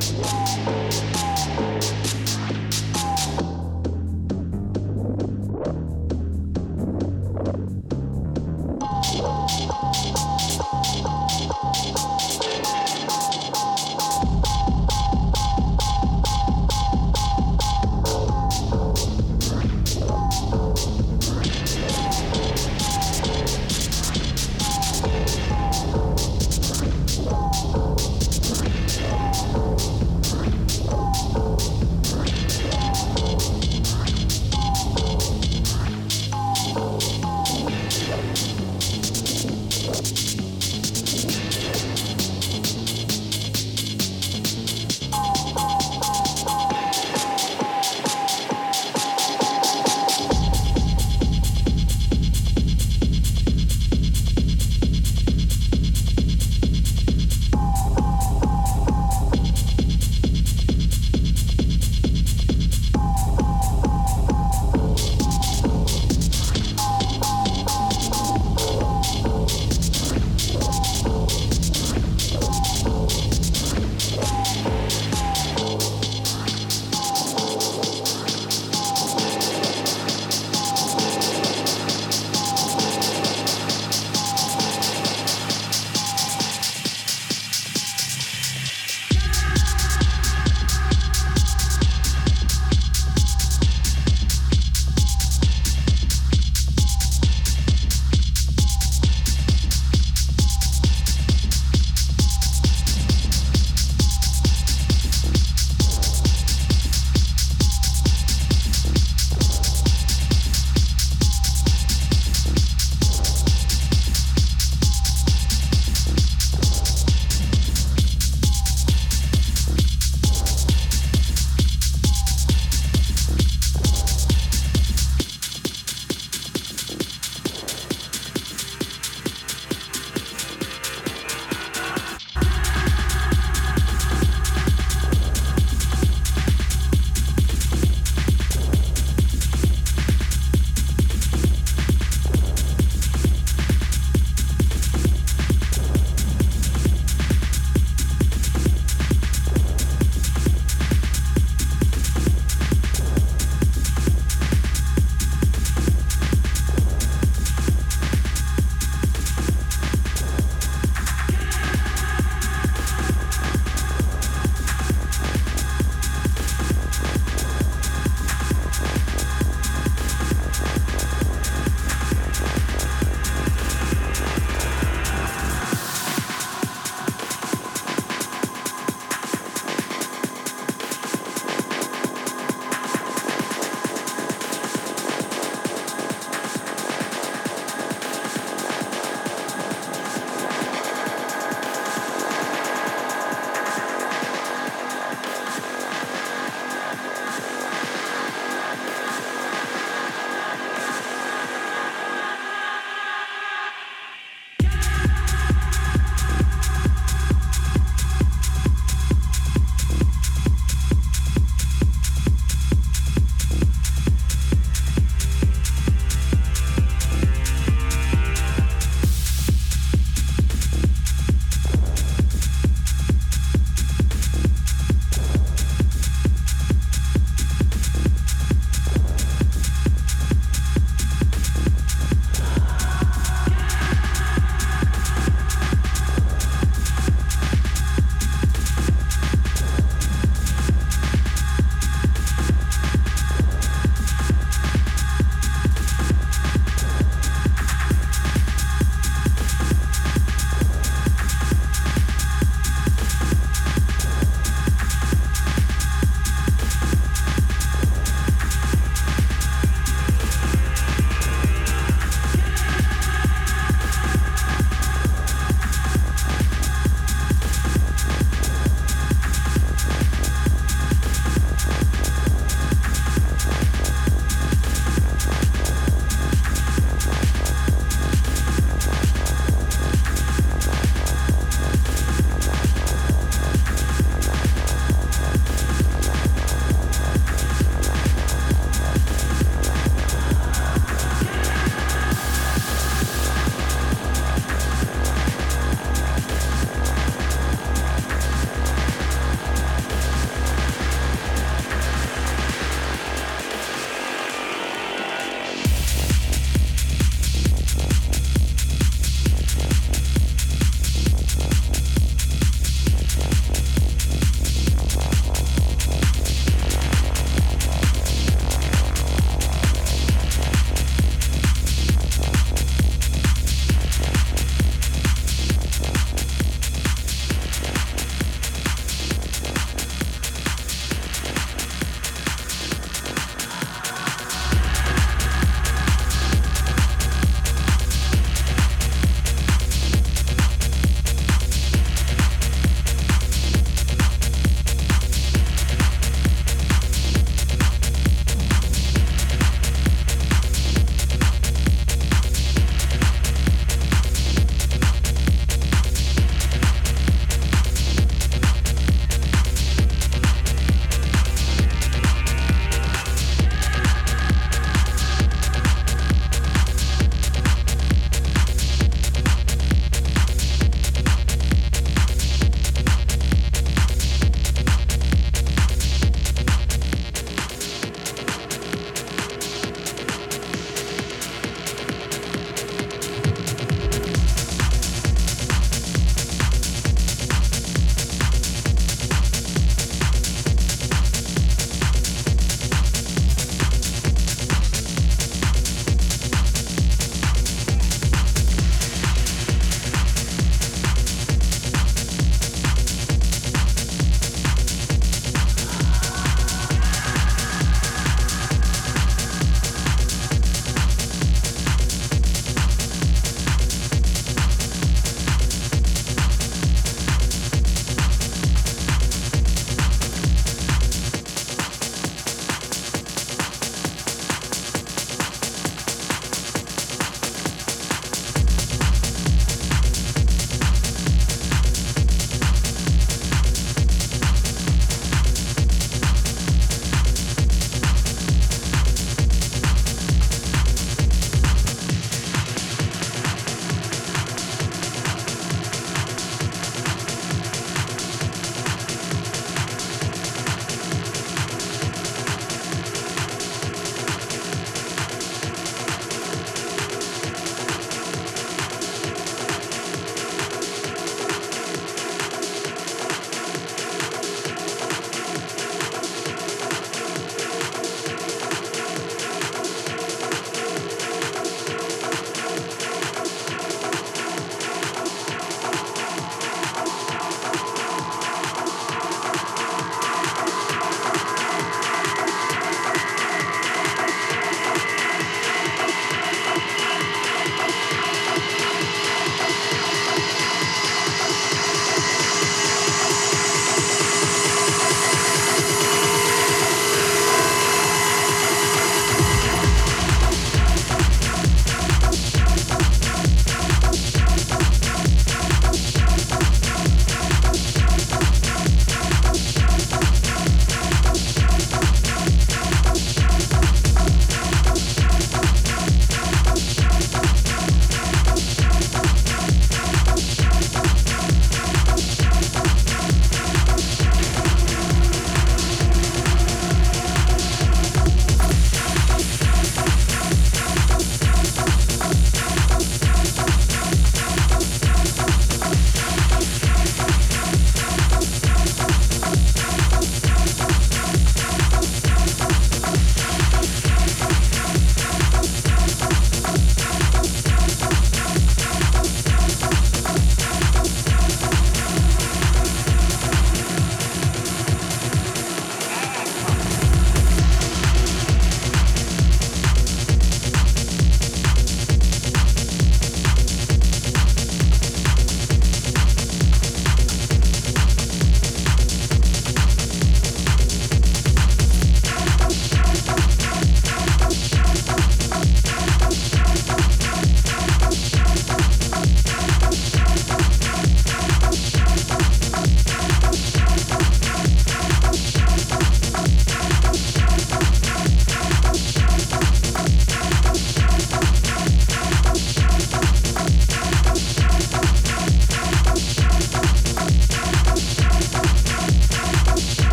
Yeah.